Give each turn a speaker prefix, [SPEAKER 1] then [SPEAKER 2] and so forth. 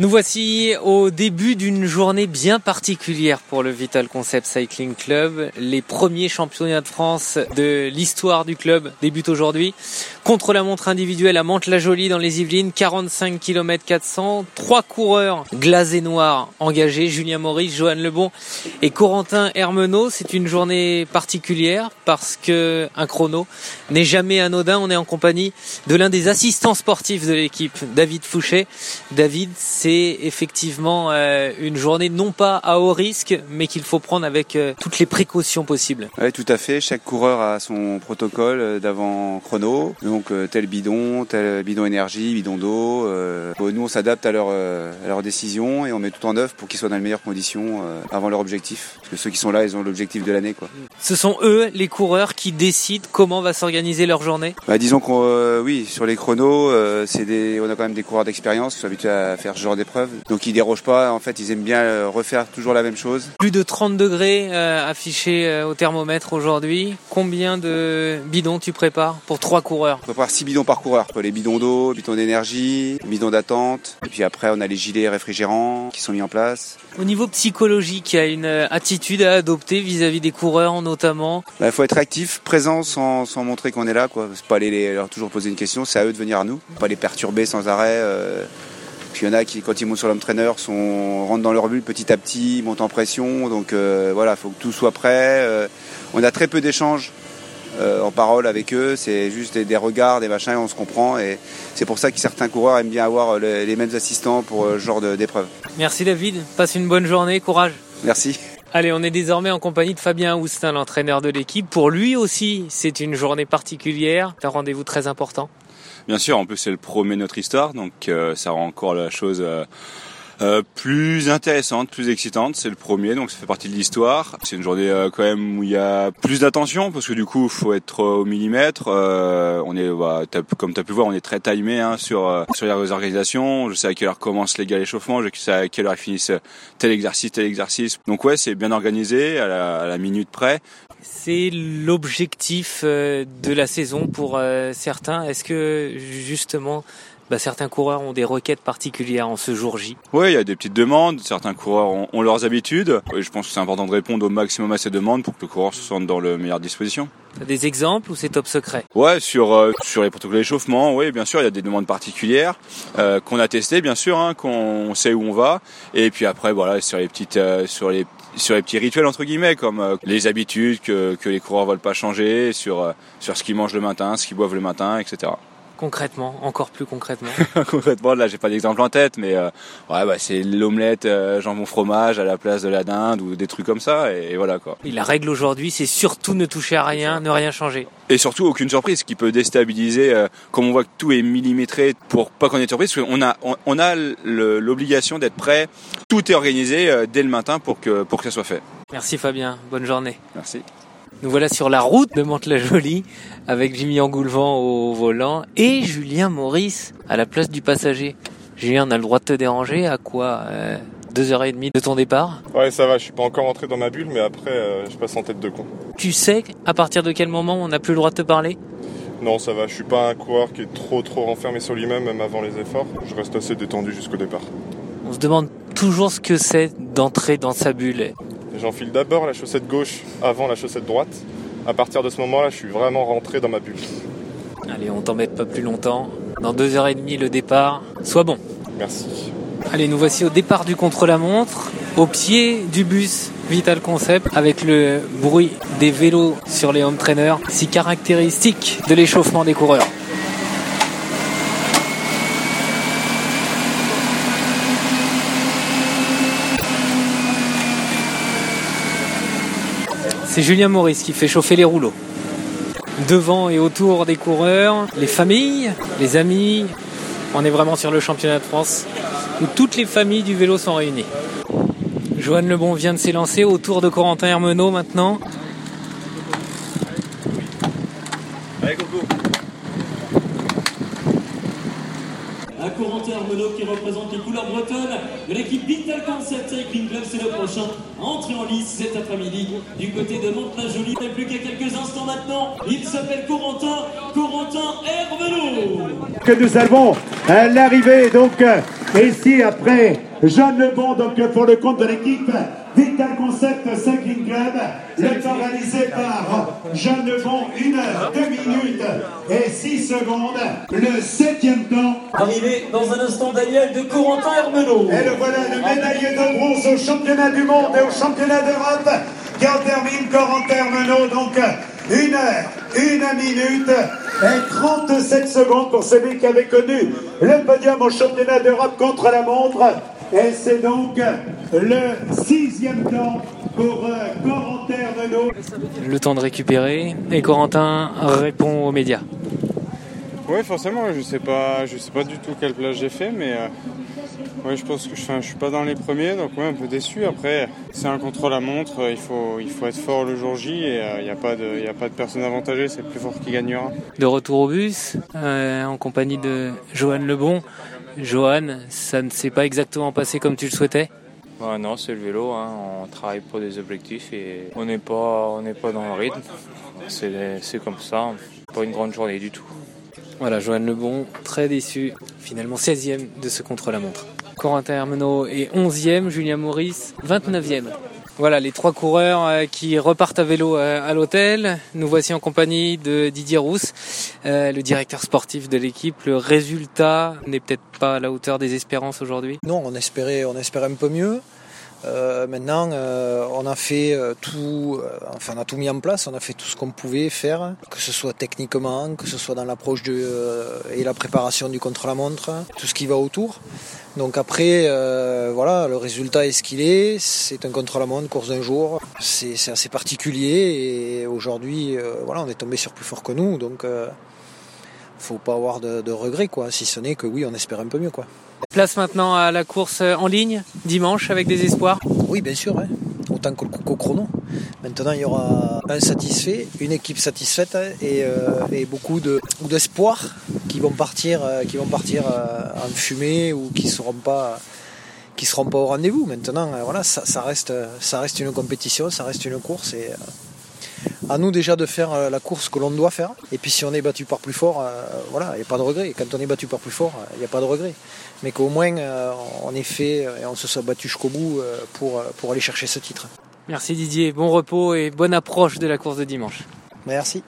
[SPEAKER 1] Nous voici au début d'une journée bien particulière pour le Vital Concept Cycling Club. Les premiers championnats de France de l'histoire du club débutent aujourd'hui. Contre la montre individuelle à Mantes-la-Jolie dans les Yvelines, 45 km 400. Trois coureurs glasés noirs engagés, Julien Maurice, Johan Lebon et Corentin Hermenot. C'est une journée particulière parce que un chrono n'est jamais anodin. On est en compagnie de l'un des assistants sportifs de l'équipe, David Fouché. David, c'est effectivement euh, une journée non pas à haut risque, mais qu'il faut prendre avec euh, toutes les précautions possibles.
[SPEAKER 2] Oui, tout à fait. Chaque coureur a son protocole euh, d'avant chrono. Tel bidon, tel bidon énergie, bidon d'eau. nous, on s'adapte à leur, à leur décision et on met tout en œuvre pour qu'ils soient dans les meilleures conditions avant leur objectif. Parce que ceux qui sont là, ils ont l'objectif de l'année. quoi.
[SPEAKER 1] Ce sont eux, les coureurs, qui décident comment va s'organiser leur journée?
[SPEAKER 2] Bah, Disons qu'on, oui, sur les chronos, c'est des, on a quand même des coureurs d'expérience qui sont habitués à faire ce genre d'épreuve. Donc ils dérogent pas. En fait, ils aiment bien euh, refaire toujours la même chose.
[SPEAKER 1] Plus de 30 degrés euh, affichés euh, au thermomètre aujourd'hui. Combien de bidons tu prépares pour trois coureurs?
[SPEAKER 2] Prépare 6 bidons par coureur. Les bidons d'eau, bidons d'énergie, bidons d'attente. Et puis après, on a les gilets réfrigérants qui sont mis en place.
[SPEAKER 1] Au niveau psychologique, il y a une attitude à adopter vis-à-vis des coureurs notamment?
[SPEAKER 2] Bah, il faut être actif, présent sans, sans montrer qu'on est là. Quoi. C'est pas aller leur toujours poser une question, c'est à eux de venir à nous. Pas les perturber sans arrêt. Puis il y en a qui, quand ils montent sur l'homme trainer, sont, rentrent dans leur bulle petit à petit, montent en pression. Donc euh, voilà, il faut que tout soit prêt. Euh, on a très peu d'échanges euh, en parole avec eux. C'est juste des, regards, des machins, et on se comprend. Et c'est pour ça que certains coureurs aiment bien avoir les, mêmes assistants pour ce genre d'épreuve.
[SPEAKER 1] Merci David. Passe une bonne journée. Courage.
[SPEAKER 2] Merci.
[SPEAKER 1] Allez, on est désormais en compagnie de Fabien Houstin, l'entraîneur de l'équipe. Pour lui aussi, c'est une journée particulière, un rendez-vous très important.
[SPEAKER 3] Bien sûr, en plus c'est le premier de notre histoire, donc euh, ça rend encore la chose euh, euh, plus intéressante, plus excitante. C'est le premier, donc ça fait partie de l'histoire. C'est une journée quand même où il y a plus d'attention parce que du coup, faut être au millimètre. on est, bah, comme tu as pu voir, on est très timé hein, sur sur les organisations. Je sais à quelle heure commence les gars l'échauffement, je sais à quelle heure ils finissent tel exercice, tel exercice. Donc ouais, c'est bien organisé à la, à la minute près.
[SPEAKER 1] C'est l'objectif euh, de la saison pour euh, certains. Est-ce que justement bah, certains coureurs ont des requêtes particulières en ce jour J
[SPEAKER 3] Oui, il y a des petites demandes. Certains coureurs ont, leurs habitudes. Et je pense que c'est important de répondre au maximum à ces demandes pour que le coureur se sente dans le meilleure disposition.
[SPEAKER 1] T'as des exemples ou c'est top secret?
[SPEAKER 3] Ouais, sur euh, sur les protocoles d'échauffement, oui, bien sûr, il y a des demandes particulières qu'on a testées, bien sûr, hein, qu'on sait où on va. Et puis après, voilà, sur les petites, sur les sur les petits rituels entre guillemets comme euh, les habitudes que, que les coureurs veulent pas changer, sur euh, sur ce qu'ils mangent le matin, ce qu'ils boivent le matin, etc.
[SPEAKER 1] Concrètement, encore plus concrètement.
[SPEAKER 3] concrètement, là, j'ai pas d'exemple en tête, mais euh, ouais, bah, c'est l'omelette jambon fromage à la place de la dinde ou des trucs comme ça, et, voilà quoi.
[SPEAKER 1] Et la règle aujourd'hui, c'est surtout ne toucher à rien, ne rien changer.
[SPEAKER 3] Et surtout aucune surprise qui peut déstabiliser, comme on voit que tout est millimétré pour pas qu'on ait de surprise, parce qu'on a on, a l'obligation d'être prêt. Tout est organisé dès le matin pour que pour que ça soit fait.
[SPEAKER 1] Merci Fabien, bonne journée.
[SPEAKER 3] Merci.
[SPEAKER 1] Nous voilà sur la route de Mantes-la-Jolie avec Jimmy Angoulevent au volant et Julien Maurice à la place du passager. Julien, on a le droit de te déranger à quoi euh, Deux heures et demie de ton départ?
[SPEAKER 4] Ouais, ça va, je suis pas encore entré dans ma bulle, mais après, euh, je passe en tête de con.
[SPEAKER 1] Tu sais à partir de quel moment on n'a plus le droit de te parler?
[SPEAKER 4] Non, ça va, je suis pas un coureur qui est trop trop renfermé sur lui-même, même avant les efforts. Je reste assez détendu jusqu'au départ.
[SPEAKER 1] On se demande toujours ce que c'est d'entrer dans sa bulle.
[SPEAKER 4] J'enfile d'abord la chaussette gauche avant la chaussette droite. À partir de ce moment-là, je suis vraiment rentré dans ma bulle.
[SPEAKER 1] Allez, on t'embête pas plus longtemps. Dans deux heures et demie, le départ. Sois bon.
[SPEAKER 4] Merci.
[SPEAKER 1] Allez, nous voici au départ du contre-la-montre, au pied du bus Vital Concept, avec le bruit des vélos sur les home trainers, si caractéristique de l'échauffement des coureurs. C'est Julien Maurice qui fait chauffer les rouleaux. Devant et autour des coureurs, les familles, les amis. On est vraiment sur le championnat de France où toutes les familles du vélo sont réunies. Joanne Lebon vient de s'élancer autour de Corentin Hermenot maintenant.
[SPEAKER 5] Qui représente les couleurs bretonnes de l'équipe Vital Concept Cycling Club. C'est le prochain à entrer en lice cet après-midi du côté de Mantes-la-Jolie. Il plus qu'à quelques instants maintenant. Il s'appelle Corentin, Corentin Hermelot.
[SPEAKER 6] Que nous avons l'arrivée donc euh, ici après Jeanne Lebon donc pour le compte de l'équipe Vital Concept Cycling Club. Le temps réalisé par Jeanne Lebon, 1 heure, 2 minutes et 6 secondes. Le septième temps.
[SPEAKER 5] Arrivé dans un instant Daniel de Corentin Hermelot.
[SPEAKER 6] Et le voilà le médaillé de bronze au championnat du monde et au championnat d'Europe qui en termine Corentin Hermelot. Donc 1 heure, 1 minute et 37 secondes pour celui qui avait connu le podium au championnat d'Europe contre la montre. Et c'est donc le sixième temps pour euh, Corentin Hermelot.
[SPEAKER 1] Le temps de récupérer et Corentin répond aux médias.
[SPEAKER 7] Oui, forcément, je sais pas, je sais pas du tout quelle place j'ai fait, mais euh, ouais, je pense que je, enfin, je suis pas dans les premiers, donc ouais, un peu déçu. Après, c'est un contrôle à montre, il faut, il faut être fort le jour J et il n'y a pas de, y a pas de personne avantagée, c'est le plus fort qui gagnera.
[SPEAKER 1] De retour au bus, euh, en compagnie de Johan Lebon. Johan, ça ne s'est pas exactement passé comme tu le souhaitais
[SPEAKER 8] bah non, c'est le vélo, hein. on travaille pour des objectifs et on n'est pas, on n'est pas dans le rythme. C'est comme ça, pas une grande journée du tout.
[SPEAKER 1] Voilà, Johan Lebon, très déçu, finalement 16e de ce contre-la-montre. Corentin Hermenot est 11e, Julien Maurice 29e. Voilà les trois coureurs euh, qui repartent à vélo euh, à l'hôtel. Nous voici en compagnie de Didier Rousse, euh, le directeur sportif de l'équipe. Le résultat n'est peut-être pas à la hauteur des espérances aujourd'hui?
[SPEAKER 9] Non, on espérait, on espérait un peu mieux. Euh, maintenant, euh, on a fait tout, euh, enfin, on a tout mis en place. On a fait tout ce qu'on pouvait faire, que ce soit techniquement, que ce soit dans l'approche de et la préparation du contre-la-montre, tout ce qui va autour. Donc après, voilà, le résultat est ce qu'il est. C'est un contre-la-montre, course d'un jour. C'est assez particulier et aujourd'hui, voilà, on est tombé sur plus fort que nous. Donc faut pas avoir de, de regrets, quoi. Si ce n'est que oui, on espère un peu mieux, quoi.
[SPEAKER 1] Place maintenant à la course en ligne, dimanche, avec des espoirs
[SPEAKER 9] Oui, bien sûr, autant qu'au chrono. Maintenant, il y aura un satisfait, une équipe satisfaite et, euh, et beaucoup d'espoirs qui vont partir, euh, qui vont partir euh, en fumée ou qui seront pas qui seront pas au rendez-vous. Maintenant, voilà, ça, ça, reste, ça reste une compétition, ça reste une course et à nous déjà de faire euh, la course que l'on doit faire. Et puis si on est battu par plus fort, euh, voilà, il n'y a pas de regret. Quand on est battu par plus fort, il n'y a pas de regret. Mais qu'au moins euh, on ait fait et on se soit battu jusqu'au bout pour, pour aller chercher ce titre.
[SPEAKER 1] Merci Didier, bon repos et bonne approche de la course de dimanche.
[SPEAKER 9] Merci.